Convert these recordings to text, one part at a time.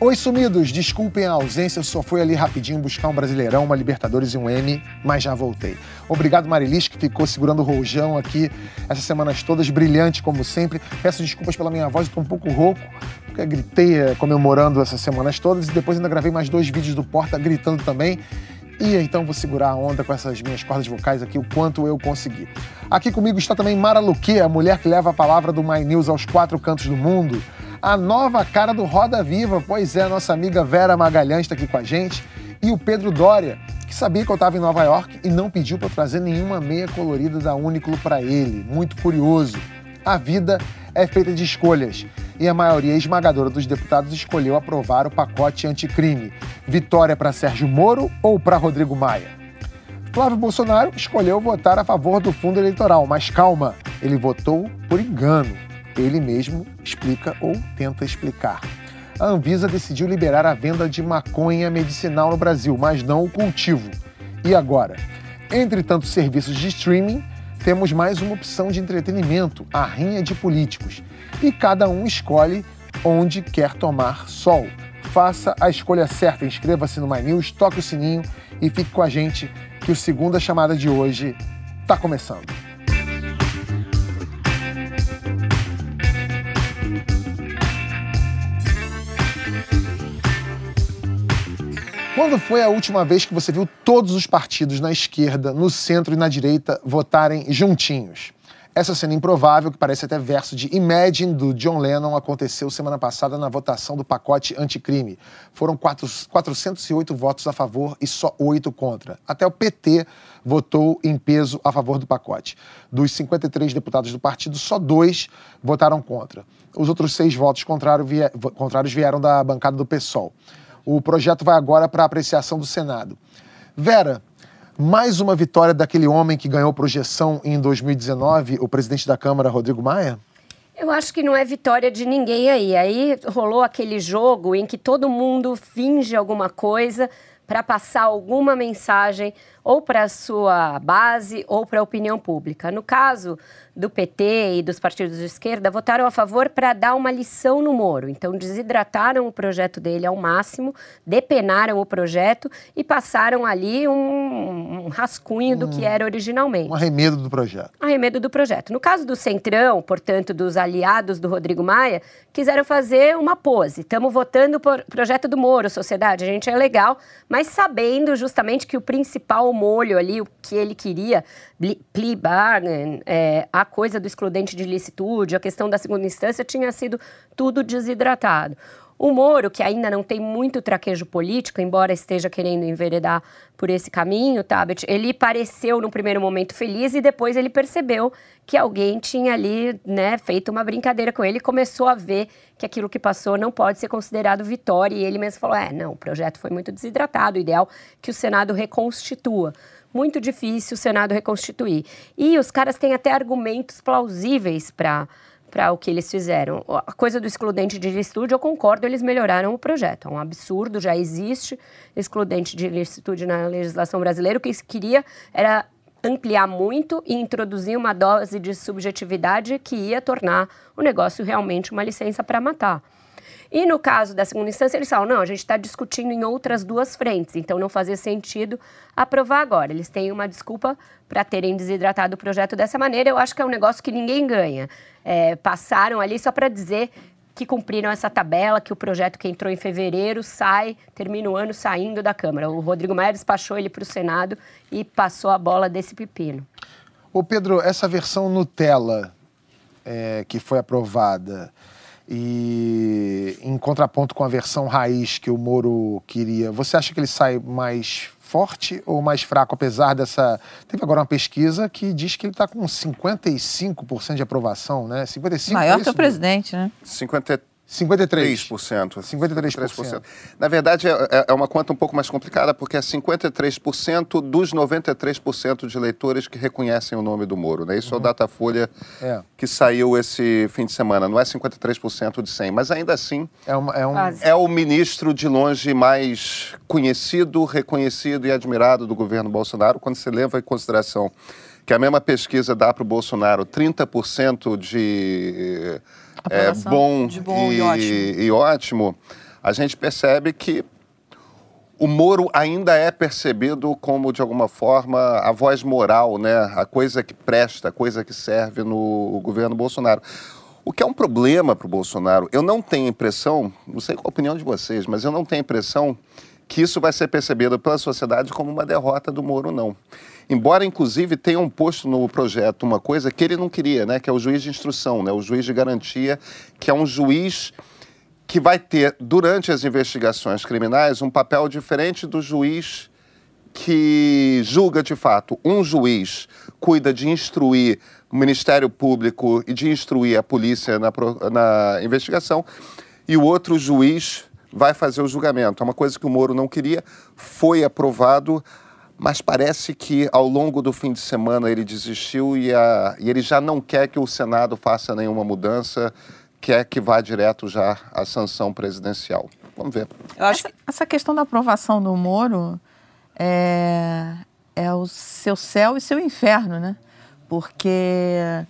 Oi, sumidos, desculpem a ausência, eu só fui ali rapidinho buscar um Brasileirão, uma Libertadores e um M, mas já voltei. Obrigado, Marilis, que ficou segurando o rojão aqui essas semanas todas, brilhante como sempre. Peço desculpas pela minha voz, estou um pouco rouco, porque gritei eh, comemorando essas semanas todas e depois ainda gravei mais dois vídeos do Porta gritando também. E então vou segurar a onda com essas minhas cordas vocais aqui o quanto eu conseguir. Aqui comigo está também Mara Luque, a mulher que leva a palavra do My News aos quatro cantos do mundo a nova cara do Roda Viva. Pois é, nossa amiga Vera Magalhães está aqui com a gente. E o Pedro Dória, que sabia que eu estava em Nova York e não pediu para trazer nenhuma meia colorida da Uniqlo para ele. Muito curioso. A vida é feita de escolhas e a maioria esmagadora dos deputados escolheu aprovar o pacote anticrime. Vitória para Sérgio Moro ou para Rodrigo Maia? Flávio Bolsonaro escolheu votar a favor do fundo eleitoral, mas calma, ele votou por engano. Ele mesmo explica ou tenta explicar. A Anvisa decidiu liberar a venda de maconha medicinal no Brasil, mas não o cultivo. E agora? Entre tantos serviços de streaming, temos mais uma opção de entretenimento, a rinha de políticos. E cada um escolhe onde quer tomar sol. Faça a escolha certa, inscreva-se no My News, toque o sininho e fique com a gente que o segunda chamada de hoje está começando. Quando foi a última vez que você viu todos os partidos na esquerda, no centro e na direita votarem juntinhos? Essa cena improvável, que parece até verso de Imagine, do John Lennon, aconteceu semana passada na votação do pacote anticrime. Foram 4, 408 votos a favor e só 8 contra. Até o PT votou em peso a favor do pacote. Dos 53 deputados do partido, só dois votaram contra. Os outros seis votos contrários vieram da bancada do PSOL. O projeto vai agora para apreciação do Senado. Vera, mais uma vitória daquele homem que ganhou projeção em 2019, o presidente da Câmara, Rodrigo Maia? Eu acho que não é vitória de ninguém aí. Aí rolou aquele jogo em que todo mundo finge alguma coisa para passar alguma mensagem ou para a sua base ou para a opinião pública. No caso do PT e dos partidos de esquerda, votaram a favor para dar uma lição no Moro. Então, desidrataram o projeto dele ao máximo, depenaram o projeto e passaram ali um, um rascunho do que era originalmente. Um arremedo do projeto. Arremedo do projeto. No caso do Centrão, portanto, dos aliados do Rodrigo Maia, quiseram fazer uma pose. Estamos votando por projeto do Moro, sociedade. A gente é legal, mas sabendo justamente que o principal molho ali, o que ele queria, plea bargain, é, a coisa do excludente de licitude, a questão da segunda instância, tinha sido tudo desidratado. O Moro, que ainda não tem muito traquejo político, embora esteja querendo enveredar por esse caminho, Tabet, ele pareceu no primeiro momento feliz e depois ele percebeu que alguém tinha ali, né, feito uma brincadeira com ele e começou a ver que aquilo que passou não pode ser considerado vitória e ele mesmo falou: "É, não, o projeto foi muito desidratado, o ideal que o Senado reconstitua" muito difícil o Senado reconstituir. E os caras têm até argumentos plausíveis para para o que eles fizeram. A coisa do excludente de licitude, eu concordo, eles melhoraram o projeto. É um absurdo, já existe excludente de licitude na legislação brasileira. O que se queria era ampliar muito e introduzir uma dose de subjetividade que ia tornar o negócio realmente uma licença para matar. E no caso da segunda instância, eles falam: não, a gente está discutindo em outras duas frentes, então não fazia sentido aprovar agora. Eles têm uma desculpa para terem desidratado o projeto dessa maneira. Eu acho que é um negócio que ninguém ganha. É, passaram ali só para dizer que cumpriram essa tabela, que o projeto que entrou em fevereiro sai, termina o ano saindo da Câmara. O Rodrigo Maia despachou ele para o Senado e passou a bola desse pepino. Ô Pedro, essa versão Nutella é, que foi aprovada, e em contraponto com a versão raiz que o Moro queria, você acha que ele sai mais forte ou mais fraco, apesar dessa. Teve agora uma pesquisa que diz que ele está com 55% de aprovação, né? 55%. Maior que o presidente, né? 53%. 53%. 53%. 53%. Na verdade, é, é, é uma conta um pouco mais complicada, porque é 53% dos 93% de eleitores que reconhecem o nome do Moro. Né? Isso uhum. é o uhum. Datafolha é. que saiu esse fim de semana. Não é 53% de 100, mas ainda assim é, uma, é, um... é o ministro de longe mais conhecido, reconhecido e admirado do governo Bolsonaro, quando se leva em consideração que a mesma pesquisa dá para o Bolsonaro 30% de é, bom, bom e, e, ótimo. e, ótimo. a gente percebe que o Moro ainda é percebido como, de alguma forma, a voz moral, né? a coisa que presta, a coisa que serve no governo Bolsonaro. O que é um problema para o Bolsonaro. Eu não tenho impressão, não sei qual a opinião de vocês, mas eu não tenho impressão que isso vai ser percebido pela sociedade como uma derrota do Moro, não. Embora, inclusive, tenham posto no projeto uma coisa que ele não queria, né? que é o juiz de instrução, né? o juiz de garantia, que é um juiz que vai ter, durante as investigações criminais, um papel diferente do juiz que julga de fato. Um juiz cuida de instruir o Ministério Público e de instruir a polícia na, na investigação, e o outro juiz vai fazer o julgamento. É uma coisa que o Moro não queria, foi aprovado, mas parece que ao longo do fim de semana ele desistiu e, a, e ele já não quer que o Senado faça nenhuma mudança quer que vá direto já à sanção presidencial. Vamos ver. Eu acho essa, essa questão da aprovação do Moro é, é o seu céu e seu inferno, né? Porque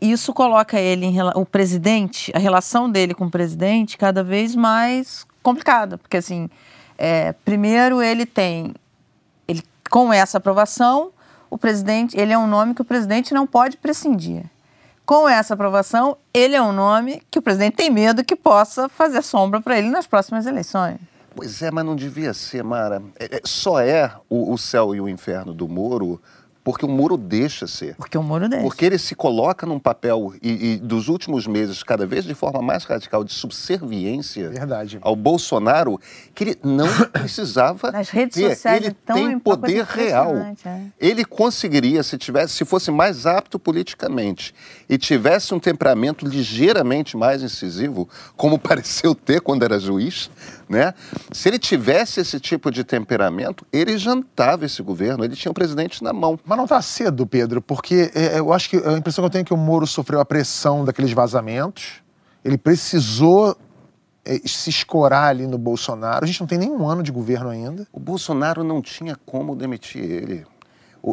isso coloca ele, em, o presidente, a relação dele com o presidente cada vez mais complicada. Porque, assim, é, primeiro ele tem, ele, com essa aprovação, o presidente, ele é um nome que o presidente não pode prescindir com essa aprovação, ele é um nome que o presidente tem medo que possa fazer sombra para ele nas próximas eleições. Pois é, mas não devia ser, Mara. É, é, só é o, o céu e o inferno do Moro porque o Moro deixa ser. Porque o Moro deixa. Porque ele se coloca num papel, e, e dos últimos meses, cada vez de forma mais radical, de subserviência Verdade. ao Bolsonaro, que ele não precisava Nas redes ter. sociais ele tem poder real. É. Ele conseguiria, se tivesse, se fosse mais apto politicamente e tivesse um temperamento ligeiramente mais incisivo, como pareceu ter quando era juiz, né? Se ele tivesse esse tipo de temperamento, ele jantava esse governo, ele tinha o presidente na mão. Mas não está cedo, Pedro, porque é, eu acho que a impressão que eu tenho é que o Moro sofreu a pressão daqueles vazamentos, ele precisou é, se escorar ali no Bolsonaro. A gente não tem nenhum ano de governo ainda. O Bolsonaro não tinha como demitir ele.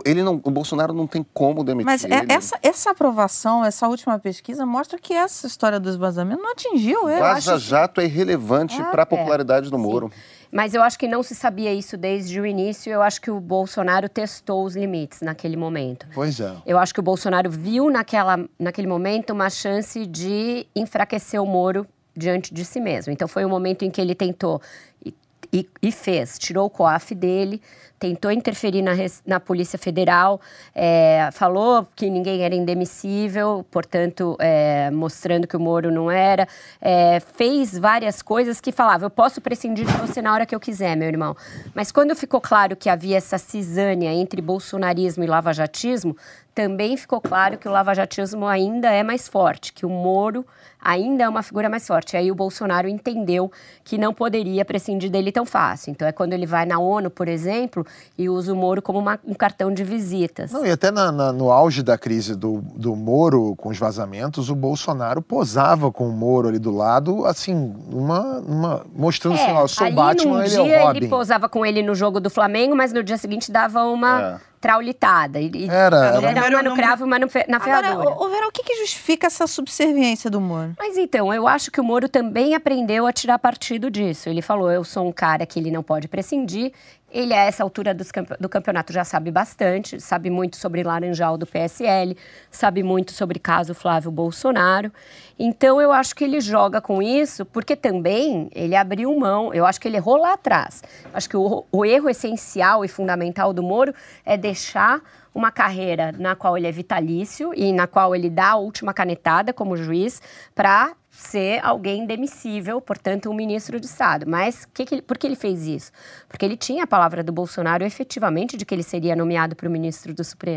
Ele não, o Bolsonaro não tem como demitir Mas é, ele. Essa, essa aprovação, essa última pesquisa, mostra que essa história do esvazamento não atingiu ele. Vaza Jato é irrelevante é, para a popularidade é, do Moro. Sim. Mas eu acho que não se sabia isso desde o início. Eu acho que o Bolsonaro testou os limites naquele momento. Pois é. Eu acho que o Bolsonaro viu naquela, naquele momento uma chance de enfraquecer o Moro diante de si mesmo. Então foi o um momento em que ele tentou e, e, e fez, tirou o COAF dele, tentou interferir na, na Polícia Federal, é, falou que ninguém era indemissível, portanto, é, mostrando que o Moro não era, é, fez várias coisas que falava, eu posso prescindir de você na hora que eu quiser, meu irmão. Mas quando ficou claro que havia essa cisânia entre bolsonarismo e lavajatismo, também ficou claro que o lavajatismo ainda é mais forte, que o Moro ainda é uma figura mais forte. Aí o Bolsonaro entendeu que não poderia prescindir dele tão fácil. Então é quando ele vai na ONU, por exemplo, e usa o Moro como uma, um cartão de visitas. Não, e até na, na, no auge da crise do, do Moro com os vazamentos, o Bolsonaro posava com o Moro ali do lado, assim, uma, uma mostrando é, assim, ó, eu sou ali, Batman, ele é o Robin. ele posava com ele no jogo do Flamengo, mas no dia seguinte dava uma... É traulitada. E, era, era uma no cravo, uma no na ferradura. Agora, o, o Vera, o que, que justifica essa subserviência do Moro? Mas então, eu acho que o Moro também aprendeu a tirar partido disso. Ele falou, eu sou um cara que ele não pode prescindir, ele, a essa altura do campeonato, já sabe bastante, sabe muito sobre Laranjal do PSL, sabe muito sobre caso Flávio Bolsonaro. Então, eu acho que ele joga com isso, porque também ele abriu mão, eu acho que ele errou lá atrás. Acho que o, o erro essencial e fundamental do Moro é deixar uma carreira na qual ele é vitalício e na qual ele dá a última canetada como juiz para ser alguém demissível, portanto, um ministro de Estado. Mas que que ele, por que ele fez isso? Porque ele tinha a palavra do Bolsonaro efetivamente de que ele seria nomeado para ministro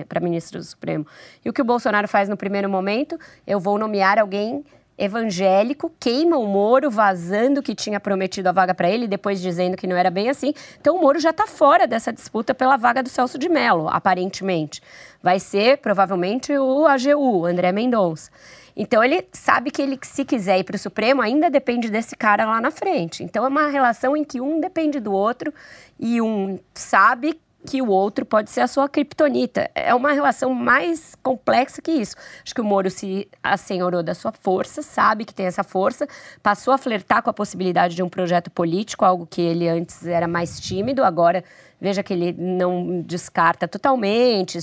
para ministro do Supremo. E o que o Bolsonaro faz no primeiro momento? Eu vou nomear alguém evangélico, queima o Moro, vazando que tinha prometido a vaga para ele, depois dizendo que não era bem assim. Então o Moro já está fora dessa disputa pela vaga do Celso de Mello, aparentemente. Vai ser provavelmente o AGU, André Mendonça. Então ele sabe que ele, se quiser ir para o Supremo, ainda depende desse cara lá na frente. Então é uma relação em que um depende do outro e um sabe que o outro pode ser a sua criptonita. É uma relação mais complexa que isso. Acho que o Moro se assenhorou da sua força, sabe que tem essa força, passou a flertar com a possibilidade de um projeto político, algo que ele antes era mais tímido, agora veja que ele não descarta totalmente,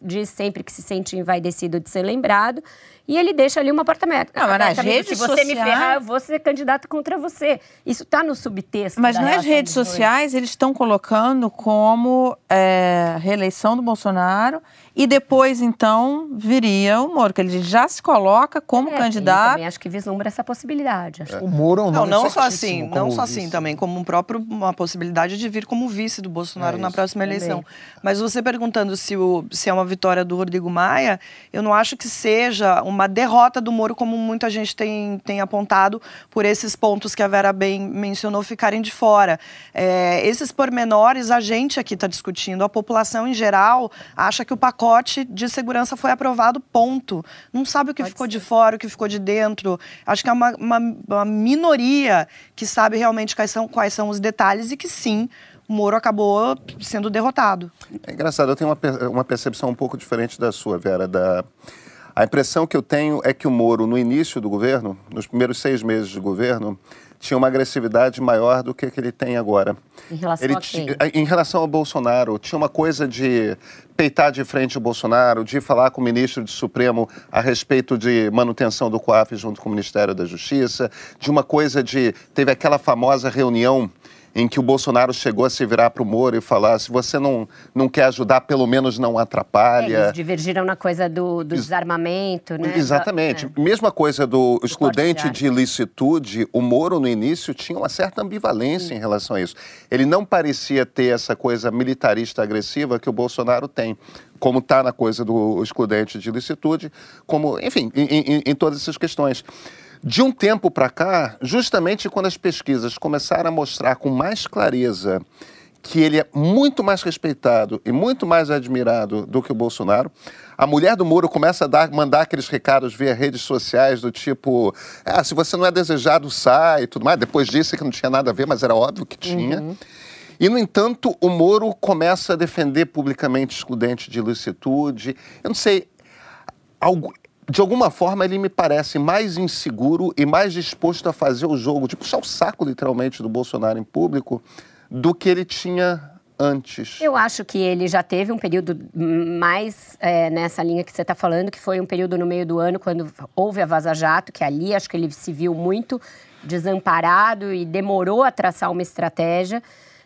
diz sempre que se sente envaidecido de ser lembrado. E ele deixa ali uma porta aberta. Não, mas nas redes Se você sociais... me ferrar, eu vou ser candidato contra você. Isso está no subtexto. Mas nas redes sociais, eles estão colocando como é, reeleição do Bolsonaro e depois, então, viria o Moro, que ele já se coloca como é, candidato. Também acho que vislumbra essa possibilidade. É. O Moro é um Não, não só assim, não só assim também, como um próprio, uma possibilidade de vir como vice do Bolsonaro é na próxima eleição. Também. Mas você perguntando se, o, se é uma vitória do Rodrigo Maia, eu não acho que seja uma derrota do Moro, como muita gente tem, tem apontado, por esses pontos que a Vera bem mencionou ficarem de fora. É, esses pormenores a gente aqui está discutindo, a população em geral acha que o pacote de segurança foi aprovado, ponto. Não sabe o que Pode ficou ser. de fora, o que ficou de dentro. Acho que é uma, uma, uma minoria que sabe realmente quais são, quais são os detalhes e que sim, o Moro acabou sendo derrotado. É engraçado, eu tenho uma, uma percepção um pouco diferente da sua, Vera. Da... A impressão que eu tenho é que o Moro, no início do governo, nos primeiros seis meses de governo, tinha uma agressividade maior do que, que ele tem agora. Em relação ele a quem? Em relação ao Bolsonaro, tinha uma coisa de peitar de frente o Bolsonaro, de falar com o ministro do Supremo a respeito de manutenção do COAF junto com o Ministério da Justiça, de uma coisa de... Teve aquela famosa reunião em que o Bolsonaro chegou a se virar para o Moro e falar: se você não, não quer ajudar, pelo menos não atrapalha. É, eles divergiram na coisa do, do desarmamento, né? Exatamente. É. Mesma coisa do, do excludente de ilicitude, o Moro no início tinha uma certa ambivalência Sim. em relação a isso. Ele não parecia ter essa coisa militarista agressiva que o Bolsonaro tem como está na coisa do excludente de ilicitude, como, enfim, em, em, em todas essas questões. De um tempo para cá, justamente quando as pesquisas começaram a mostrar com mais clareza que ele é muito mais respeitado e muito mais admirado do que o Bolsonaro. A mulher do Moro começa a dar, mandar aqueles recados via redes sociais do tipo: ah, se você não é desejado, sai e tudo mais. Depois disse que não tinha nada a ver, mas era óbvio que tinha. Uhum. E, no entanto, o Moro começa a defender publicamente excludente de ilicitude. Eu não sei, algo, de alguma forma, ele me parece mais inseguro e mais disposto a fazer o jogo, de puxar o saco, literalmente, do Bolsonaro em público, do que ele tinha antes. Eu acho que ele já teve um período mais é, nessa linha que você está falando, que foi um período no meio do ano, quando houve a Vaza Jato, que ali acho que ele se viu muito desamparado e demorou a traçar uma estratégia.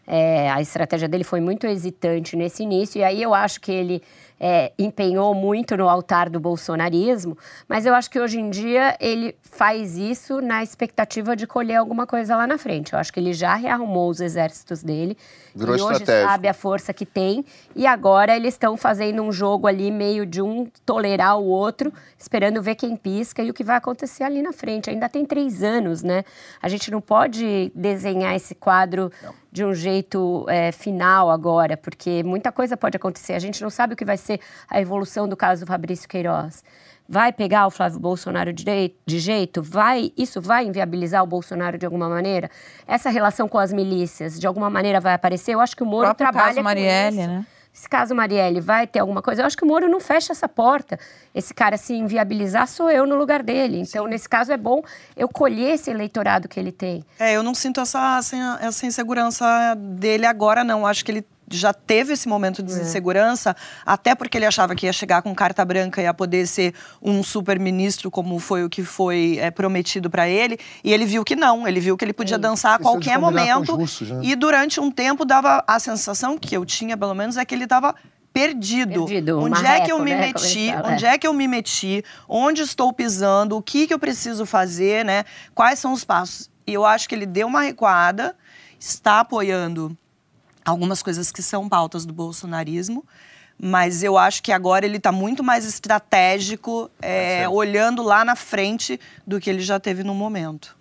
É, a estratégia dele foi muito hesitante nesse início, e aí eu acho que ele é, empenhou muito no altar do bolsonarismo, mas eu acho que hoje em dia ele faz isso na expectativa de colher alguma coisa lá na frente. Eu acho que ele já rearrumou os exércitos dele Virou e hoje sabe a força que tem e agora eles estão fazendo um jogo ali meio de um tolerar o outro, esperando ver quem pisca e o que vai acontecer ali na frente. Ainda tem três anos, né? A gente não pode desenhar esse quadro não. De um jeito é, final agora, porque muita coisa pode acontecer. A gente não sabe o que vai ser a evolução do caso do Fabrício Queiroz. Vai pegar o Flávio Bolsonaro de, de jeito? Vai, isso vai inviabilizar o Bolsonaro de alguma maneira? Essa relação com as milícias, de alguma maneira, vai aparecer? Eu acho que o Moro o trabalha caso Marielle, com isso. né? Esse caso Marielle vai ter alguma coisa? Eu acho que o Moro não fecha essa porta. Esse cara se inviabilizar sou eu no lugar dele. Então, Sim. nesse caso, é bom eu colher esse eleitorado que ele tem. É, eu não sinto essa, essa insegurança dele agora, não. Acho que ele já teve esse momento de é. insegurança, até porque ele achava que ia chegar com carta branca e ia poder ser um super-ministro, como foi o que foi é, prometido para ele, e ele viu que não, ele viu que ele podia é, dançar a qualquer momento. Justos, né? E durante um tempo dava a sensação, que eu tinha pelo menos, é que ele estava perdido. perdido onde marreco, é que eu me né? meti? Onde é que eu me meti? Onde estou pisando? O que, que eu preciso fazer, né? Quais são os passos? E eu acho que ele deu uma recuada, está apoiando algumas coisas que são pautas do bolsonarismo, mas eu acho que agora ele está muito mais estratégico, é, é olhando lá na frente do que ele já teve no momento.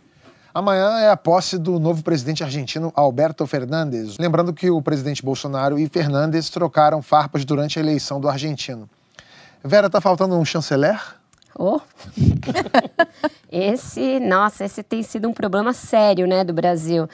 Amanhã é a posse do novo presidente argentino Alberto Fernandes. Lembrando que o presidente Bolsonaro e Fernandes trocaram farpas durante a eleição do argentino. Vera, tá faltando um chanceler? Oh. esse, nossa, esse tem sido um problema sério, né, do Brasil.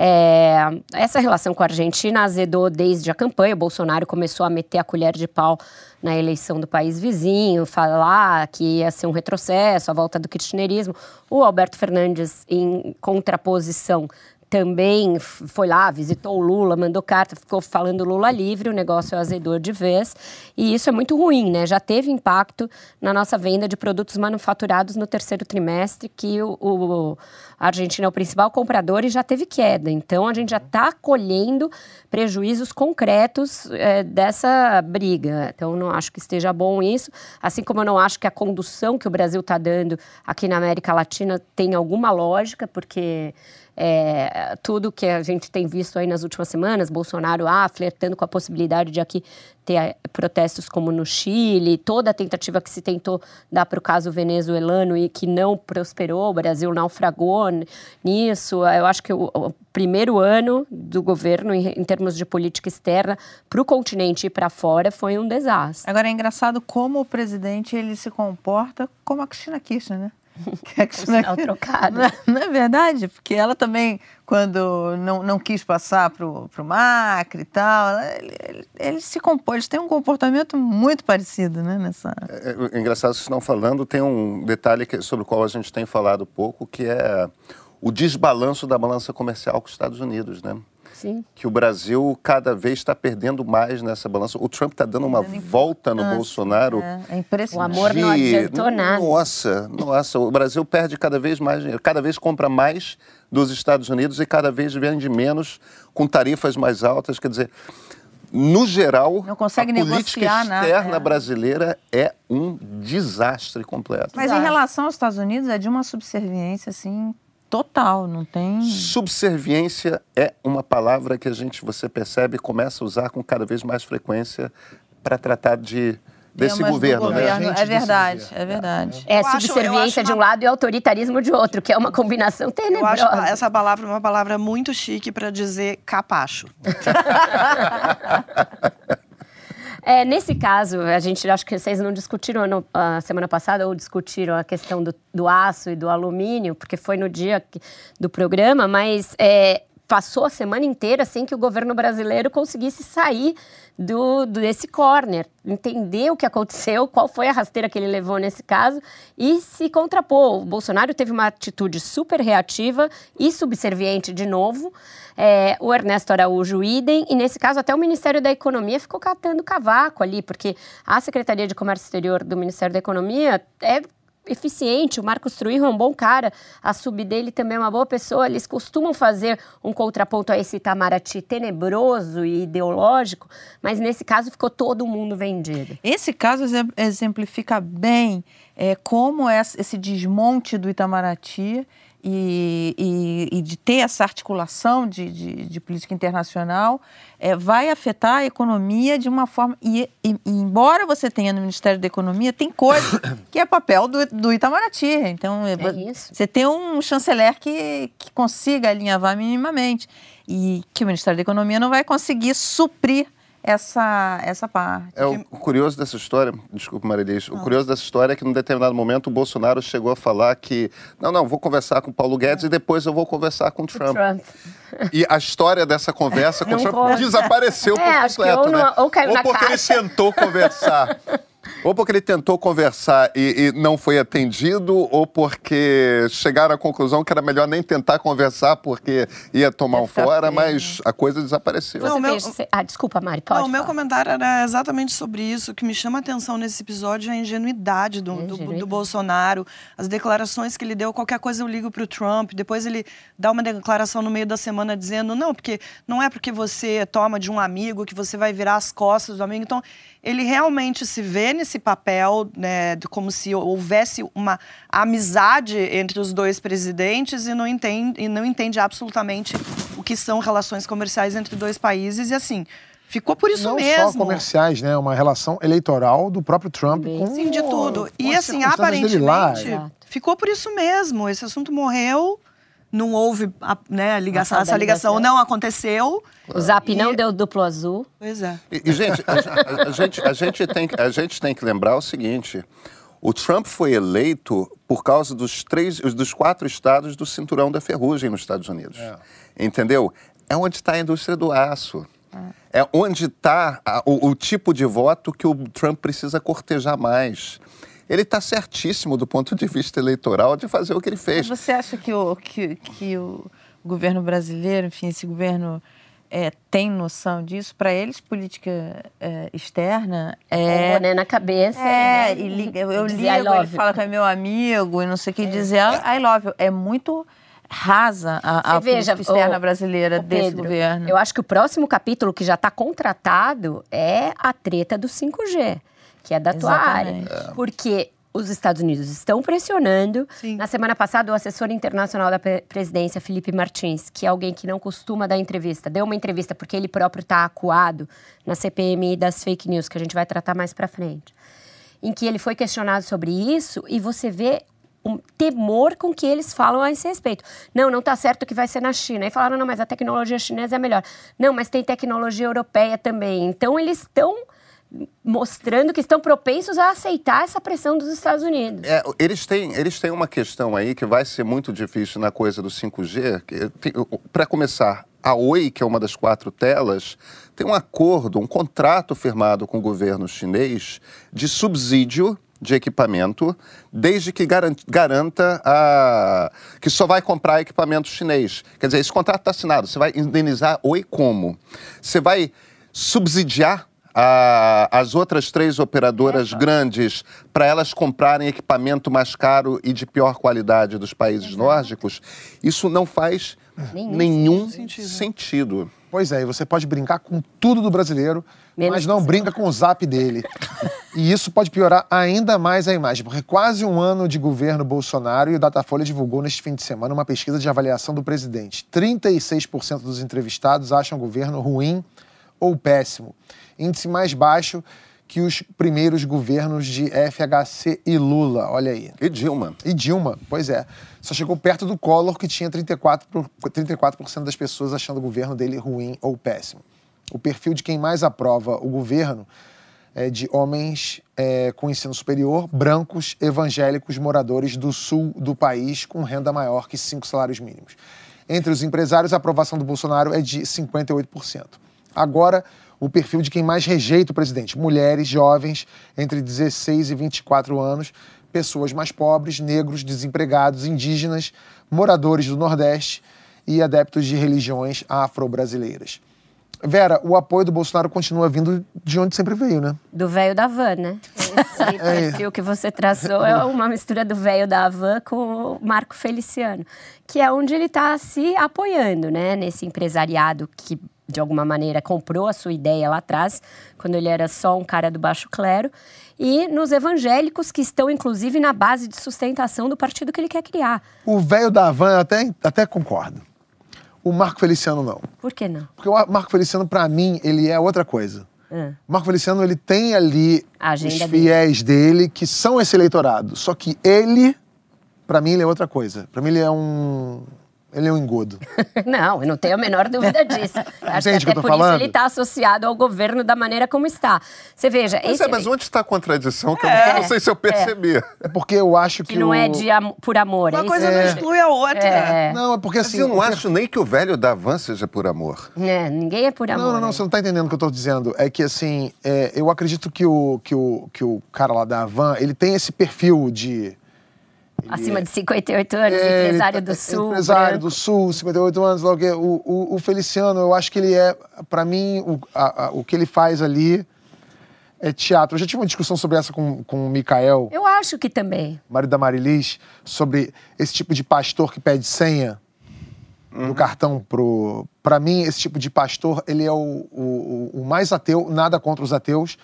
É, essa relação com a Argentina azedou desde a campanha. O Bolsonaro começou a meter a colher de pau na eleição do país vizinho, falar que ia ser um retrocesso, a volta do kirchnerismo. O Alberto Fernandes, em contraposição, também foi lá, visitou o Lula, mandou carta, ficou falando Lula livre, o negócio é azedou de vez. E isso é muito ruim, né? Já teve impacto na nossa venda de produtos manufaturados no terceiro trimestre, que o, o a Argentina é o principal comprador e já teve queda. Então a gente já está colhendo prejuízos concretos é, dessa briga. Então não acho que esteja bom isso. Assim como eu não acho que a condução que o Brasil está dando aqui na América Latina tem alguma lógica, porque é, tudo que a gente tem visto aí nas últimas semanas, Bolsonaro ah, flertando com a possibilidade de aqui ter é, protestos como no Chile, toda a tentativa que se tentou dar para o caso venezuelano e que não prosperou, o Brasil naufragou nisso. Eu acho que o, o primeiro ano do governo, em, em termos de política externa, para o continente e para fora, foi um desastre. Agora é engraçado como o presidente ele se comporta como a Cristina Kirchner, né? Que é que não, é, trocado. Não, é, não, é verdade? Porque ela também, quando não, não quis passar para o Macri e tal, ele, ele, ele, se compôs, tem um comportamento muito parecido, né? Nessa... É, é, é engraçado que vocês estão falando, tem um detalhe que, sobre o qual a gente tem falado pouco, que é o desbalanço da balança comercial com os Estados Unidos, né? Sim. que o Brasil cada vez está perdendo mais nessa balança. O Trump está dando uma volta no Bolsonaro. É, é impressionante. O amor de... não adiantou nada. Nossa, nossa, o Brasil perde cada vez mais dinheiro, cada vez compra mais dos Estados Unidos e cada vez vende menos com tarifas mais altas. Quer dizer, no geral, não consegue a política externa nada, é. brasileira é um desastre completo. Mas em relação aos Estados Unidos, é de uma subserviência assim Total, não tem. Subserviência é uma palavra que a gente, você percebe, começa a usar com cada vez mais frequência para tratar de desse governo, governo, né? É verdade, é verdade. É, subserviência de um uma... lado e autoritarismo de outro, que é uma combinação tenebrosa. Eu acho essa palavra uma palavra muito chique para dizer capacho. É, nesse caso, a gente acho que vocês não discutiram no, a semana passada ou discutiram a questão do, do, aço e do alumínio, porque foi no dia do programa, mas é, passou a semana inteira sem que o governo brasileiro conseguisse sair do, desse corner, entender o que aconteceu, qual foi a rasteira que ele levou nesse caso e se contrapor. O Bolsonaro teve uma atitude super reativa e subserviente de novo. É, o Ernesto Araújo, idem, e nesse caso até o Ministério da Economia ficou catando cavaco ali, porque a Secretaria de Comércio Exterior do Ministério da Economia é eficiente. O Marcos Truirro é um bom cara. A sub dele também é uma boa pessoa. Eles costumam fazer um contraponto a esse Itamaraty tenebroso e ideológico, mas nesse caso ficou todo mundo vendido. Esse caso exemplifica bem é, como esse desmonte do Itamaraty e, e, e, de ter essa articulação de, de, de política internacional é, vai afetar a economia de uma forma. E, e, embora você tenha no Ministério da Economia, tem coisa que é papel do, do Itamaraty. Então, é você tem um chanceler que, que consiga alinhavar minimamente. E que o Ministério da Economia não vai conseguir suprir essa, essa parte. É o curioso dessa história, desculpa, Marilis, o ah. curioso dessa história é que num determinado momento o Bolsonaro chegou a falar que não, não, vou conversar com o Paulo Guedes e depois eu vou conversar com o Trump. Trump. E a história dessa conversa com o Trump desapareceu é, por completo, ou né? ou, caiu ou na porque caixa. ele tentou conversar Ou porque ele tentou conversar e, e, não foi atendido, ou porque chegaram à conclusão que era melhor nem tentar conversar porque ia tomar um fora, mas a coisa desapareceu. Não, meu... Ah, desculpa, Mari, pode. Não, o meu comentário era exatamente sobre isso. O que me chama a atenção nesse episódio é a ingenuidade do, do, do Bolsonaro, as declarações que ele deu. Qualquer coisa eu ligo para o Trump. Depois ele dá uma declaração no meio da semana dizendo: não, porque não é porque você toma de um amigo que você vai virar as costas do amigo. Então, ele realmente se vê nesse papel, né, como se houvesse uma amizade entre os dois presidentes e não entende, e não entende absolutamente o que são relações comerciais entre dois países. E assim, Ficou por isso não mesmo. Não só comerciais, né? Uma relação eleitoral do próprio Trump Sim, com... Sim, de tudo. E assim, aparentemente, ficou por isso mesmo. Esse assunto morreu não houve né, a ligação, essa ligação não aconteceu. O Zap não deu duplo azul. Pois é. E, e gente, a, a, a, gente, a, gente tem, a gente tem que lembrar o seguinte: O Trump foi eleito por causa dos três, dos quatro estados do cinturão da ferrugem nos Estados Unidos. É. Entendeu? É onde está a indústria do aço. É, é onde está o, o tipo de voto que o Trump precisa cortejar mais ele está certíssimo do ponto de vista eleitoral de fazer o que ele fez. Mas você acha que o, que, que o governo brasileiro, enfim, esse governo é, tem noção disso. Para eles, política é, externa é. Com boné na cabeça. É, né? e liga, eu, eu ligo, ele fala que é meu amigo e não sei o que é. dizer. I love you. É muito rasa a, a veja, política externa o, brasileira o desse Pedro, governo. Eu acho que o próximo capítulo que já está contratado é a treta do 5G, que é da Exatamente. tua área. Porque os Estados Unidos estão pressionando. Sim. Na semana passada, o assessor internacional da presidência, Felipe Martins, que é alguém que não costuma dar entrevista, deu uma entrevista porque ele próprio está acuado na CPMI das fake news, que a gente vai tratar mais para frente, em que ele foi questionado sobre isso e você vê um temor com que eles falam a esse respeito. Não, não está certo que vai ser na China. E falaram, não, mas a tecnologia chinesa é melhor. Não, mas tem tecnologia europeia também. Então, eles estão mostrando que estão propensos a aceitar essa pressão dos Estados Unidos. É, eles, têm, eles têm uma questão aí que vai ser muito difícil na coisa do 5G. Para começar, a Oi, que é uma das quatro telas, tem um acordo, um contrato firmado com o governo chinês de subsídio de equipamento, desde que garanta a... que só vai comprar equipamento chinês. Quer dizer, esse contrato está assinado. Você vai indenizar Oi como? Você vai subsidiar a, as outras três operadoras grandes para elas comprarem equipamento mais caro e de pior qualidade dos países Exato. nórdicos, isso não faz nenhum, nenhum sentido. sentido. Pois é, e você pode brincar com tudo do brasileiro, Menos mas não brinca com o zap dele. e isso pode piorar ainda mais a imagem, porque quase um ano de governo Bolsonaro e o Datafolha divulgou neste fim de semana uma pesquisa de avaliação do presidente. 36% dos entrevistados acham o governo ruim ou péssimo índice mais baixo que os primeiros governos de FHC e Lula, olha aí. E Dilma. E Dilma, pois é. Só chegou perto do Collor, que tinha 34%, 34 das pessoas achando o governo dele ruim ou péssimo. O perfil de quem mais aprova o governo é de homens é, com ensino superior, brancos, evangélicos, moradores do sul do país, com renda maior que cinco salários mínimos. Entre os empresários, a aprovação do Bolsonaro é de 58%. Agora, o perfil de quem mais rejeita o presidente: mulheres, jovens, entre 16 e 24 anos, pessoas mais pobres, negros, desempregados, indígenas, moradores do Nordeste e adeptos de religiões afro-brasileiras. Vera, o apoio do Bolsonaro continua vindo de onde sempre veio, né? Do velho da van, né? Esse é. perfil que você traçou é uma mistura do velho da van com o Marco Feliciano, que é onde ele está se apoiando, né? Nesse empresariado que de alguma maneira, comprou a sua ideia lá atrás, quando ele era só um cara do baixo clero, e nos evangélicos, que estão, inclusive, na base de sustentação do partido que ele quer criar. O velho da Havan, até, até concordo. O Marco Feliciano, não. Por que não? Porque o Marco Feliciano, para mim, ele é outra coisa. O Marco Feliciano, ele tem ali os fiéis dele. dele, que são esse eleitorado. Só que ele, para mim, ele é outra coisa. Para mim, ele é um ele é um engodo. não, eu não tenho a menor dúvida disso. Acho Entende que até que por falando? isso ele está associado ao governo da maneira como está. Você veja. Mas, esse... é, mas onde está a contradição? Que é, eu não sei se eu percebi. É, é porque eu acho que. Que não o... é de am... por amor. Uma é coisa não exclui a outra. É. Não, é porque assim. Mas eu não acho nem que o velho da Van seja por amor. É, ninguém é por amor. Não, não, não, você não está entendendo o que eu estou dizendo. É que assim, é, eu acredito que o, que, o, que o cara lá da Van, ele tem esse perfil de Acima de 58 anos, é, empresário do Sul. Empresário branco. do Sul, 58 anos. Logo, o, o, o Feliciano, eu acho que ele é, para mim, o, a, a, o que ele faz ali é teatro. Eu já tive uma discussão sobre essa com, com o Mikael. Eu acho que também. Marido da Marilis, sobre esse tipo de pastor que pede senha uhum. no cartão pro. Para mim, esse tipo de pastor, ele é o, o, o mais ateu, nada contra os ateus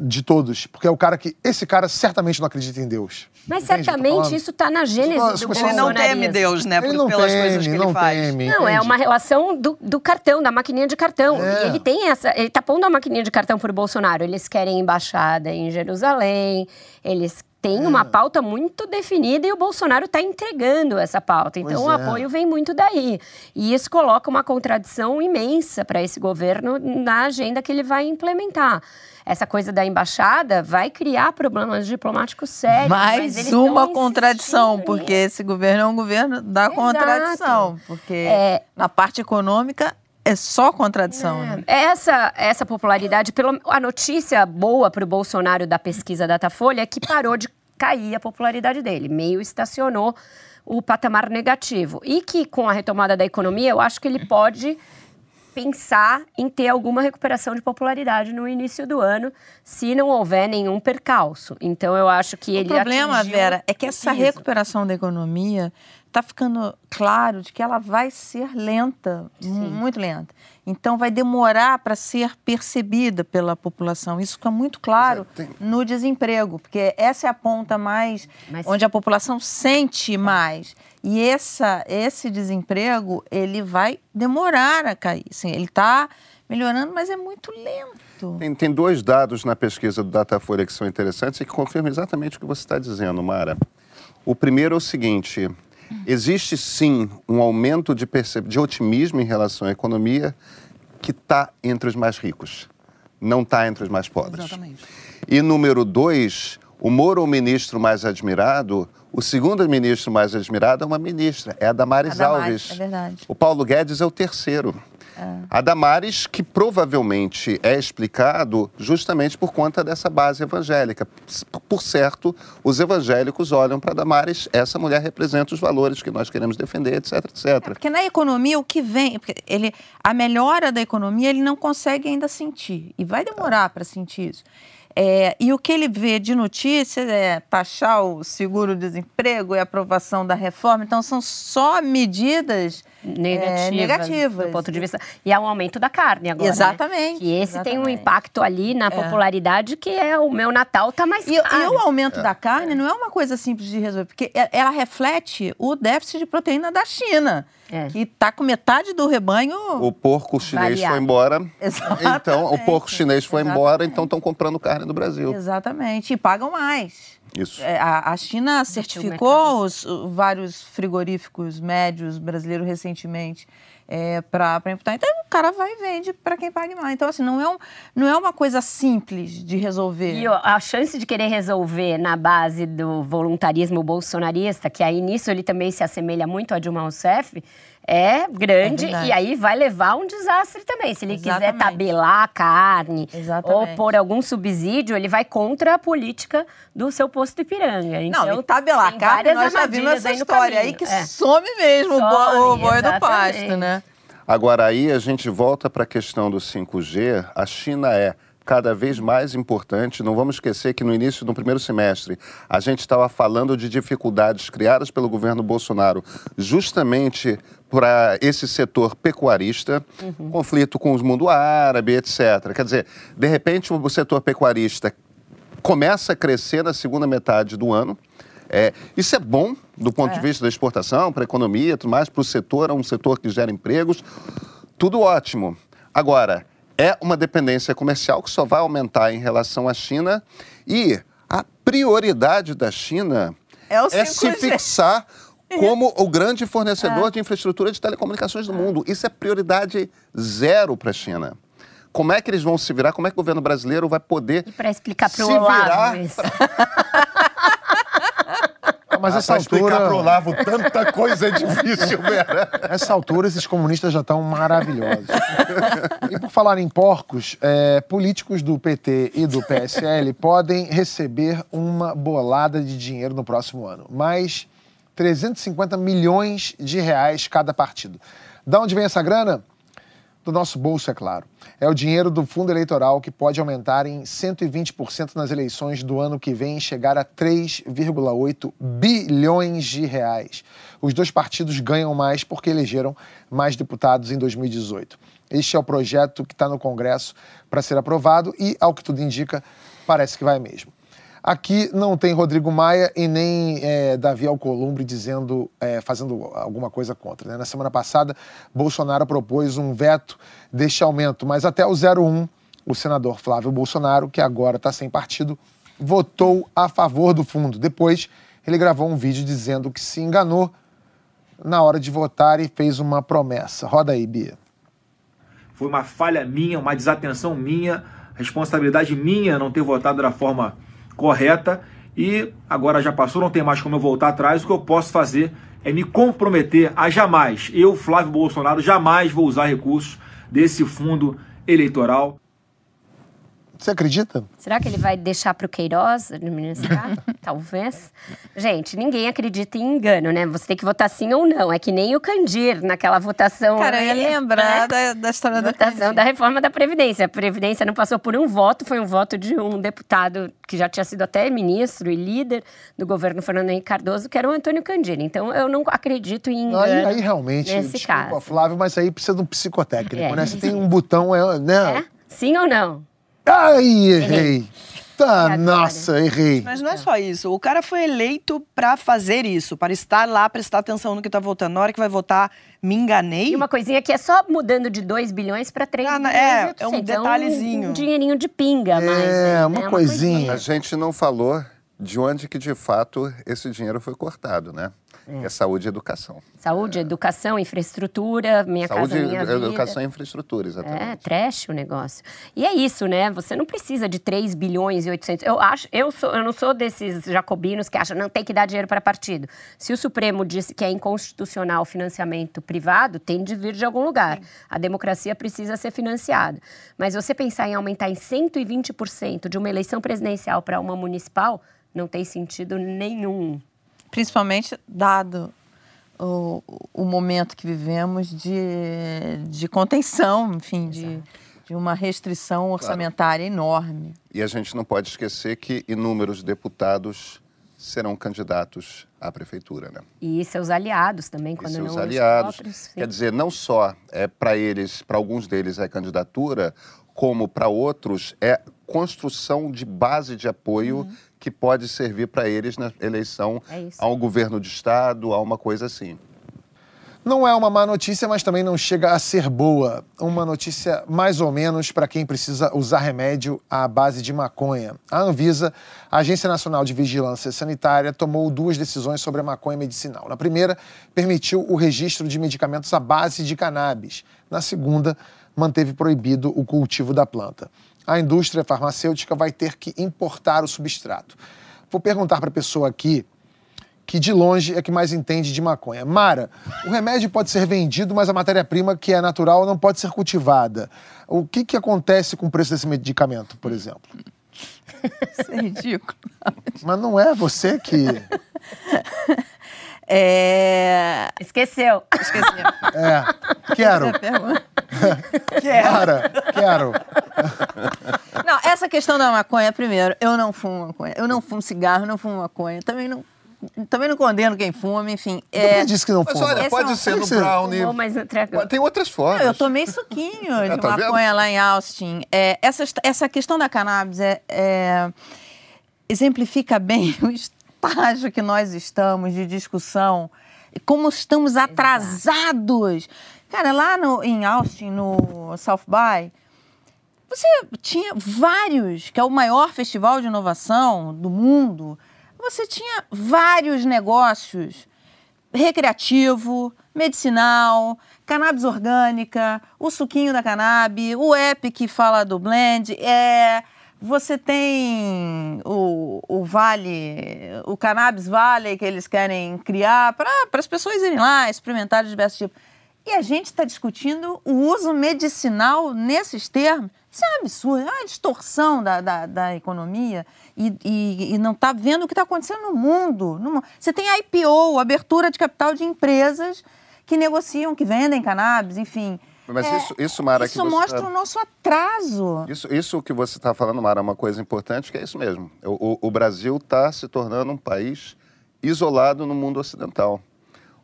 de todos, porque é o cara que esse cara certamente não acredita em Deus. Mas Entende certamente isso está na gênese do Ele não teme Deus, né? Ele não pelas teme, coisas que ele faz. Teme, não, entende? é uma relação do, do, cartão, da maquininha de cartão. É. E ele tem essa, ele tá pondo a maquininha de cartão pro Bolsonaro. Eles querem embaixada em Jerusalém, eles tem uma é. pauta muito definida e o Bolsonaro está entregando essa pauta. Então, o é. apoio vem muito daí. E isso coloca uma contradição imensa para esse governo na agenda que ele vai implementar essa coisa da embaixada vai criar problemas diplomáticos sérios. Mais uma contradição, porque esse governo é um governo da Exato. contradição. Porque é... na parte econômica é só contradição. É. Né? Essa, essa popularidade, pelo, a notícia boa para o Bolsonaro da pesquisa Datafolha é que parou de cair a popularidade dele, meio estacionou o patamar negativo. E que com a retomada da economia, eu acho que ele pode pensar em ter alguma recuperação de popularidade no início do ano, se não houver nenhum percalço. Então eu acho que o ele O problema, Vera, é que essa recuperação da economia está ficando claro de que ela vai ser lenta, Sim. muito lenta. Então vai demorar para ser percebida pela população. Isso fica muito claro é, no desemprego, porque essa é a ponta mais Mas... onde a população sente mais. E essa, esse desemprego, ele vai demorar a cair. Sim, ele está melhorando, mas é muito lento. Tem, tem, dois dados na pesquisa do Datafolha que são interessantes e que confirmam exatamente o que você está dizendo, Mara. O primeiro é o seguinte: existe sim um aumento de, de otimismo em relação à economia que está entre os mais ricos, não está entre os mais pobres. Exatamente. E número dois, o Moro, o ministro mais admirado, o segundo ministro mais admirado é uma ministra, é a Damares, a Damares Alves. É verdade. O Paulo Guedes é o terceiro. A Damares, que provavelmente é explicado justamente por conta dessa base evangélica. Por certo, os evangélicos olham para Damares, essa mulher representa os valores que nós queremos defender, etc, etc. É, porque na economia, o que vem, ele, a melhora da economia, ele não consegue ainda sentir. E vai demorar para sentir isso. É, e o que ele vê de notícias é taxar o seguro-desemprego e aprovação da reforma. Então, são só medidas negativas, é, negativas. Do ponto de vista. E há um aumento da carne agora. Né? Exatamente. Né? Que esse exatamente. tem um impacto ali na é. popularidade, que é o meu Natal está mais e, caro. E o aumento da carne não é uma coisa simples de resolver, porque ela reflete o déficit de proteína da China. É. que está com metade do rebanho. O porco chinês variado. foi embora. Exatamente. Então, o porco chinês foi Exatamente. embora, então estão comprando carne do Brasil. Exatamente. E pagam mais. Isso. É, a, a, China certificou os, vários frigoríficos médios brasileiros recentemente é, para importar. Então o cara vai e vende para quem pague mais. Então, assim, não é, um, não é uma coisa simples de resolver. E a chance de querer resolver na base do voluntarismo bolsonarista, que aí nisso ele também se assemelha muito a Dilma Rousseff, é grande é e aí vai levar um desastre também. Se ele Exatamente. quiser tabelar a carne Exatamente. ou pôr algum subsídio, ele vai contra a política do seu posto Ipiranga. Então, não, e tabelar a carne, nós já vimos essa história aí que é. some mesmo some, o boi do pasto, né? Agora aí a gente volta para a questão do 5G. A China é cada vez mais importante. Não vamos esquecer que no início do primeiro semestre a gente estava falando de dificuldades criadas pelo governo Bolsonaro justamente para esse setor pecuarista, uhum. conflito com o mundo árabe, etc. Quer dizer, de repente o setor pecuarista começa a crescer na segunda metade do ano. É, isso é bom do ponto é. de vista da exportação, para a economia, tudo mais, para o setor, é um setor que gera empregos, tudo ótimo. Agora, é uma dependência comercial que só vai aumentar em relação à China e a prioridade da China é, é se fixar como o grande fornecedor é. de infraestrutura de telecomunicações do mundo. Isso é prioridade zero para a China. Como é que eles vão se virar? Como é que o governo brasileiro vai poder para explicar para o Olavo isso? Mas essa altura... explicar pro Olavo tanta coisa é difícil, Vera. Essa altura, esses comunistas já estão maravilhosos. e por falar em porcos, é, políticos do PT e do PSL podem receber uma bolada de dinheiro no próximo ano. Mais 350 milhões de reais cada partido. Da onde vem essa grana? do nosso bolso, é claro. É o dinheiro do fundo eleitoral que pode aumentar em 120% nas eleições do ano que vem e chegar a 3,8 bilhões de reais. Os dois partidos ganham mais porque elegeram mais deputados em 2018. Este é o projeto que está no Congresso para ser aprovado e, ao que tudo indica, parece que vai mesmo. Aqui não tem Rodrigo Maia e nem é, Davi Alcolumbre dizendo, é, fazendo alguma coisa contra. Né? Na semana passada, Bolsonaro propôs um veto deste aumento, mas até o 01, o senador Flávio Bolsonaro, que agora está sem partido, votou a favor do fundo. Depois, ele gravou um vídeo dizendo que se enganou na hora de votar e fez uma promessa. Roda aí, Bia. Foi uma falha minha, uma desatenção minha, responsabilidade minha não ter votado da forma correta e agora já passou, não tem mais como eu voltar atrás. O que eu posso fazer é me comprometer a jamais, eu, Flávio Bolsonaro, jamais vou usar recursos desse fundo eleitoral. Você acredita? Será que ele vai deixar para o Queiroz administrar? Talvez. Gente, ninguém acredita em engano, né? Você tem que votar sim ou não. É que nem o Candir naquela votação. Cara, eu ia lembrar né? da, da história da votação da reforma da Previdência. A Previdência não passou por um voto, foi um voto de um deputado que já tinha sido até ministro e líder do governo Fernando Henrique Cardoso, que era o Antônio Candir. Então eu não acredito em engano. Aí, aí realmente, nesse desculpa, caso. Flávio, mas aí precisa de um psicotécnico, é. né? Você tem um botão, é, né? É? Sim ou não? Ai, errei. Tá, nossa, errei. Mas não é só isso. O cara foi eleito para fazer isso, para estar lá, prestar atenção no que tá votando. Na hora que vai votar, me enganei. E uma coisinha que é só mudando de 2 bilhões para 3 ah, bilhões. É, é um detalhezinho. É um, um, dinheirinho de pinga, é, mas. É, uma, né, coisinha. uma coisinha. A gente não falou de onde que de fato esse dinheiro foi cortado, né? É. é saúde e educação. Saúde, é. educação, infraestrutura, minha saúde, casa, minha vida. educação e infraestrutura, exatamente. É, trash o negócio. E é isso, né? Você não precisa de 3 bilhões e 800. Eu acho, eu, sou, eu não sou desses jacobinos que acham não tem que dar dinheiro para partido. Se o Supremo disse que é inconstitucional o financiamento privado, tem de vir de algum lugar. Sim. A democracia precisa ser financiada. Mas você pensar em aumentar em 120% de uma eleição presidencial para uma municipal, não tem sentido nenhum principalmente dado o, o momento que vivemos de, de contenção, enfim, de, de uma restrição orçamentária claro. enorme. E a gente não pode esquecer que inúmeros deputados serão candidatos à prefeitura, né? E seus aliados também, quando e seus não aliados. Próprios, Quer dizer, não só é para eles, para alguns deles é candidatura, como para outros é construção de base de apoio uhum que pode servir para eles na eleição é a um governo de Estado, a uma coisa assim. Não é uma má notícia, mas também não chega a ser boa. Uma notícia mais ou menos para quem precisa usar remédio à base de maconha. A Anvisa, a Agência Nacional de Vigilância Sanitária, tomou duas decisões sobre a maconha medicinal. Na primeira, permitiu o registro de medicamentos à base de cannabis. Na segunda, manteve proibido o cultivo da planta a indústria farmacêutica vai ter que importar o substrato. Vou perguntar para a pessoa aqui que de longe é que mais entende de maconha. Mara, o remédio pode ser vendido, mas a matéria-prima que é natural não pode ser cultivada. O que, que acontece com o preço desse medicamento, por exemplo? Isso é ridículo. Mas não é você que. É... Esqueceu. Esqueceu. É. Quero. quero. Mara, quero. Não, essa questão da maconha, primeiro, eu não fumo maconha. Eu não fumo cigarro, não fumo maconha. Também não. Também não condeno quem fuma, enfim. É... disse que não fuma. Mas olha, pode ser no brownie. Fumou, mas Tem outras formas. eu tomei suquinho de ah, tá maconha vendo? lá em Austin. É, essa, essa questão da cannabis é, é, exemplifica bem o estágio que nós estamos de discussão, como estamos atrasados. Cara, lá no, em Austin, no South By, você tinha vários, que é o maior festival de inovação do mundo, você tinha vários negócios recreativo, medicinal, cannabis orgânica, o suquinho da cannabis, o app que fala do blend, é, você tem o, o Vale, o Cannabis Vale que eles querem criar para as pessoas irem lá experimentar de diversos tipos. E a gente está discutindo o uso medicinal nesses termos. Isso é um absurdo, é uma distorção da, da, da economia e, e, e não está vendo o que está acontecendo no mundo. No, você tem IPO, abertura de capital de empresas que negociam, que vendem cannabis, enfim. Mas é, isso, isso, Mara, isso mostra tá... o nosso atraso. Isso, isso que você está falando, Mara, é uma coisa importante, que é isso mesmo. O, o, o Brasil está se tornando um país isolado no mundo ocidental.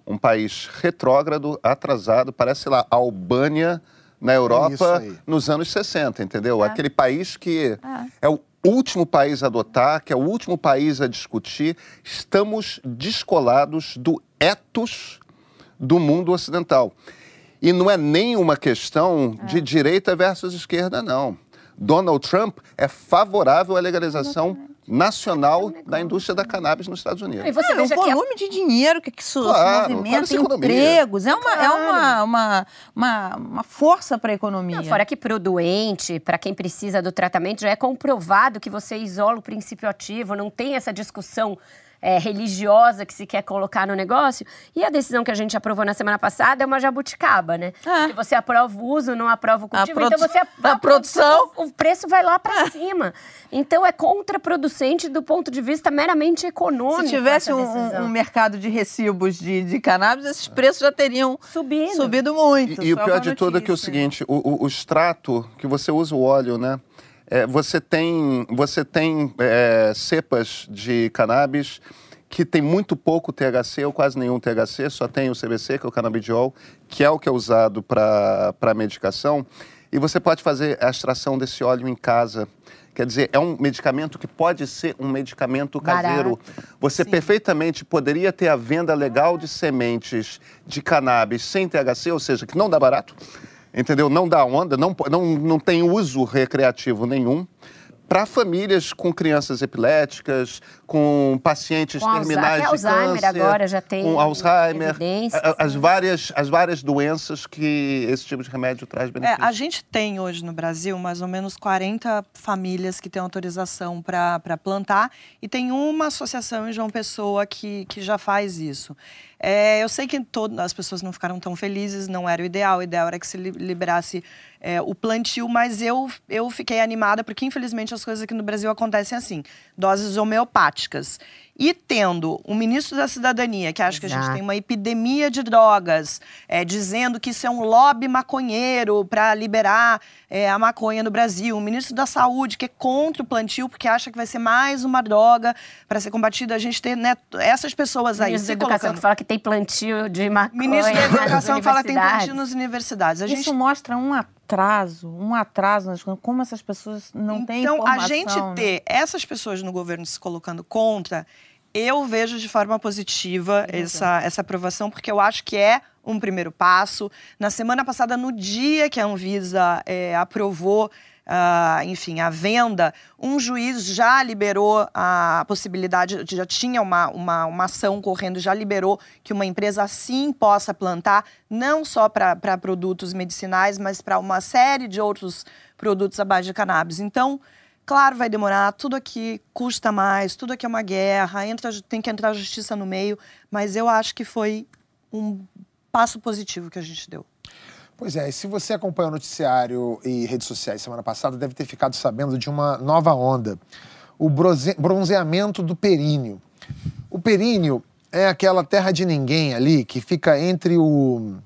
Um país retrógrado, atrasado, parece lá, a Albânia na Europa é nos anos 60, entendeu? É. Aquele país que é. é o último país a adotar, que é o último país a discutir. Estamos descolados do ethos do mundo ocidental. E não é nem uma questão é. de direita versus esquerda, não. Donald Trump é favorável à legalização nacional da indústria da cannabis nos Estados Unidos. E você é, veja o volume de dinheiro que isso claro, movimenta, empregos, é uma, é uma, uma, uma, uma força para a economia. Não, fora que para o doente, para quem precisa do tratamento, já é comprovado que você isola o princípio ativo, não tem essa discussão é, religiosa que se quer colocar no negócio. E a decisão que a gente aprovou na semana passada é uma jabuticaba, né? É. Que você aprova o uso, não aprova o cultivo. A então você a, a produção. O, o preço vai lá para cima. Então é contraproducente do ponto de vista meramente econômico. Se tivesse um, um, mercado de recibos de, de cannabis, esses preços já teriam subido, subido muito. E, e o pior de tudo é que é o seguinte: o, o, o extrato que você usa o óleo, né? É, você tem, você tem é, cepas de cannabis que tem muito pouco THC ou quase nenhum THC, só tem o CBC, que é o canabidiol, que é o que é usado para medicação. E você pode fazer a extração desse óleo em casa. Quer dizer, é um medicamento que pode ser um medicamento caseiro. Barato. Você Sim. perfeitamente poderia ter a venda legal de sementes de cannabis sem THC, ou seja, que não dá barato entendeu? Não dá onda, não, não, não tem uso recreativo nenhum para famílias com crianças epiléticas, com pacientes com terminais de Alzheimer câncer, agora já tem com Alzheimer, as várias as várias doenças que esse tipo de remédio traz benefício. É, a gente tem hoje no Brasil mais ou menos 40 famílias que têm autorização para plantar e tem uma associação em João Pessoa que, que já faz isso. É, eu sei que todo, as pessoas não ficaram tão felizes, não era o ideal. O ideal era que se liberasse é, o plantio, mas eu, eu fiquei animada porque, infelizmente, as coisas aqui no Brasil acontecem assim doses homeopáticas. E tendo um ministro da Cidadania que acha Exato. que a gente tem uma epidemia de drogas, é, dizendo que isso é um lobby maconheiro para liberar é, a maconha no Brasil, um ministro da Saúde que é contra o plantio porque acha que vai ser mais uma droga para ser combatida, a gente tem né, essas pessoas aí. Ministro da Educação colocando. que fala que tem plantio de maconha. Ministro da Educação fala que tem plantio nas universidades. A gente... Isso mostra um atraso, um atraso nas como essas pessoas não então, têm informação. Então, a gente né? ter essas pessoas no governo se colocando contra, eu vejo de forma positiva essa, essa aprovação, porque eu acho que é um primeiro passo. Na semana passada, no dia que a Anvisa é, aprovou Uh, enfim, a venda, um juiz já liberou a possibilidade, já tinha uma, uma, uma ação correndo, já liberou que uma empresa assim possa plantar, não só para produtos medicinais, mas para uma série de outros produtos à base de cannabis. Então, claro, vai demorar, tudo aqui custa mais, tudo aqui é uma guerra, entra, tem que entrar a justiça no meio, mas eu acho que foi um passo positivo que a gente deu. Pois é, e se você acompanhou o noticiário e redes sociais semana passada, deve ter ficado sabendo de uma nova onda: o bronzeamento do períneo. O períneo é aquela terra de ninguém ali que fica entre o,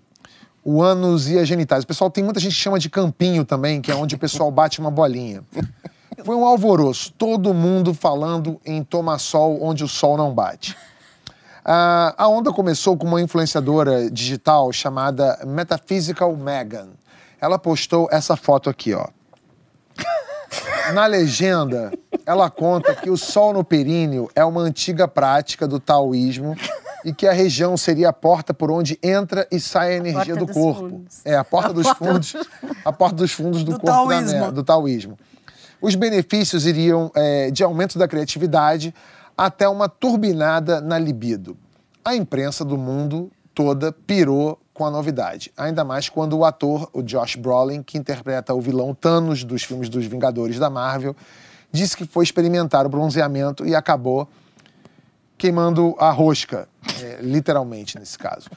o ânus e as genitais. O pessoal tem muita gente que chama de campinho também, que é onde o pessoal bate uma bolinha. Foi um alvoroço, todo mundo falando em tomar sol onde o sol não bate. Uh, a onda começou com uma influenciadora digital chamada Metaphysical Megan. Ela postou essa foto aqui, ó. Na legenda, ela conta que o sol no períneo é uma antiga prática do taoísmo e que a região seria a porta por onde entra e sai a energia a do corpo. Fundos. É, a porta a dos porta... fundos, a porta dos fundos do, do corpo taoísmo. Da, do taoísmo. Os benefícios iriam é, de aumento da criatividade, até uma turbinada na libido. A imprensa do mundo toda pirou com a novidade, ainda mais quando o ator, o Josh Brolin, que interpreta o vilão Thanos dos filmes dos Vingadores da Marvel, disse que foi experimentar o bronzeamento e acabou queimando a rosca, é, literalmente nesse caso.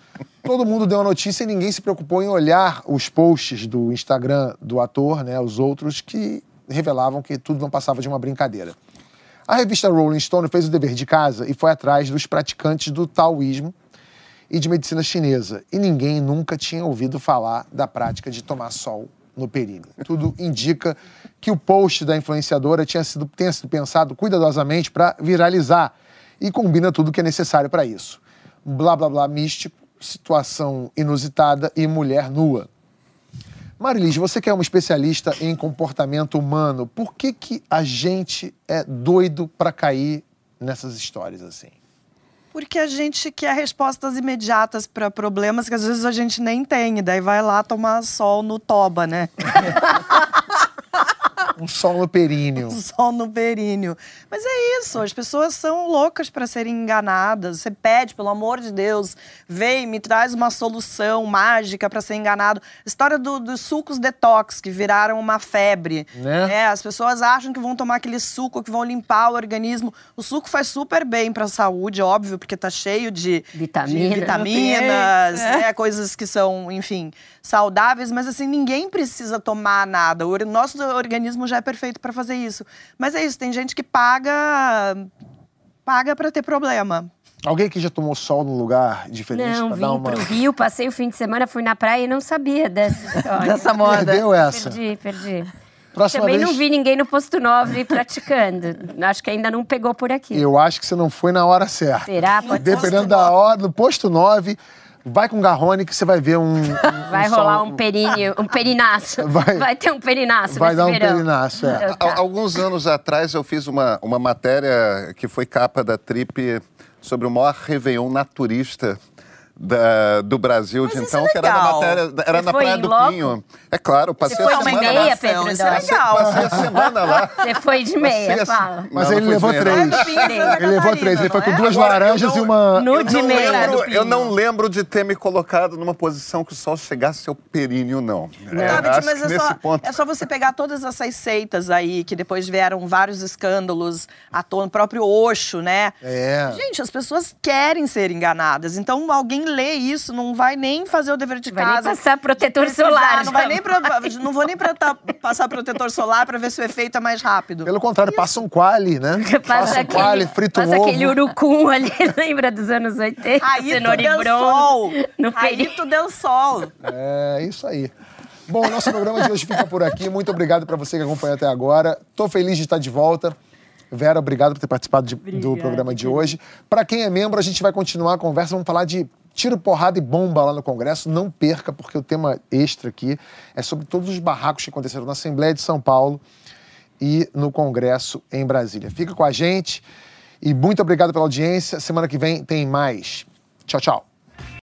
Todo mundo deu a notícia e ninguém se preocupou em olhar os posts do Instagram do ator, né, os outros que revelavam que tudo não passava de uma brincadeira. A revista Rolling Stone fez o dever de casa e foi atrás dos praticantes do taoísmo e de medicina chinesa. E ninguém nunca tinha ouvido falar da prática de tomar sol no períneo. Tudo indica que o post da influenciadora tinha sido, tenha sido pensado cuidadosamente para viralizar e combina tudo que é necessário para isso. Blá blá blá místico, situação inusitada e mulher nua. Marilis, você que é uma especialista em comportamento humano, por que, que a gente é doido para cair nessas histórias assim? Porque a gente quer respostas imediatas para problemas que às vezes a gente nem tem, e daí vai lá tomar sol no toba, né? Um sol no períneo. Um sol no períneo. Mas é isso, as pessoas são loucas para serem enganadas. Você pede, pelo amor de Deus, vem, me traz uma solução mágica para ser enganado. História do, dos sucos detox, que viraram uma febre. Né? É, as pessoas acham que vão tomar aquele suco, que vão limpar o organismo. O suco faz super bem para a saúde, óbvio, porque tá cheio de, Vitamina, de vitaminas, né? coisas que são, enfim, saudáveis. Mas assim, ninguém precisa tomar nada. O nosso organismo já é perfeito para fazer isso. Mas é isso, tem gente que paga paga para ter problema. Alguém que já tomou sol num lugar diferente? Não, vim uma... pro Rio, passei o fim de semana, fui na praia e não sabia dessa história. dessa moda. Perdeu essa? Perdi, perdi. Próxima Também vez... não vi ninguém no posto 9 praticando. acho que ainda não pegou por aqui. Eu acho que você não foi na hora certa. Será? Pode Dependendo da hora, no posto 9, Vai com Garrone que você vai ver um. um vai um rolar sol... um perinho, um perinaço. Vai, vai ter um perinaço Vai dar um verão. perinaço, é. Tá. Alguns anos atrás eu fiz uma, uma matéria que foi capa da Trip sobre o maior Réveillon naturista da, do Brasil Mas de então, é que era na matéria, era na Praia do loco? Pinho. É claro, passei Você foi a de semana meia, lá. Pedro? Isso é legal. Passei a semana lá. Você foi de meia, fala. Mas Não, ele não levou três. Ele levou três. Ele foi com Catarina, duas Agora, laranjas não- e uma. Eu de não, meia. lembro, do eu não lembro de ter me colocado numa posição que o sol chegasse ao períneo, não. É, Beth, acho mas é nesse só, ponto... é só você pegar todas essas seitas aí, que depois vieram vários escândalos à tona, o próprio Osho, né? É. Gente, as pessoas querem ser enganadas. Então, alguém lê isso, não vai nem fazer o dever de Vai casa. passar protetor Precisar, solar. Não, vai já. nem pra- não vou nem pra tá- passar protetor solar para ver se o efeito é mais rápido. Pelo contrário, passa um quali, né? Passa um quali, frita um passa ovo. aquele urucum ali, lembra dos anos 80? Aí tu e deu bronze. sol. No Aí tu deu sol. É, isso aí. Bom, o nosso programa de hoje fica por aqui. Muito obrigado para você que acompanhou até agora. Tô feliz de estar de volta. Vera, obrigado por ter participado de- do programa de hoje. Para quem é membro, a gente vai continuar a conversa. Vamos falar de tiro, porrada e bomba lá no Congresso. Não perca, porque o tema extra aqui é sobre todos os barracos que aconteceram na Assembleia de São Paulo e no Congresso em Brasília. Fica com a gente e muito obrigado pela audiência. Semana que vem tem mais. Tchau, tchau.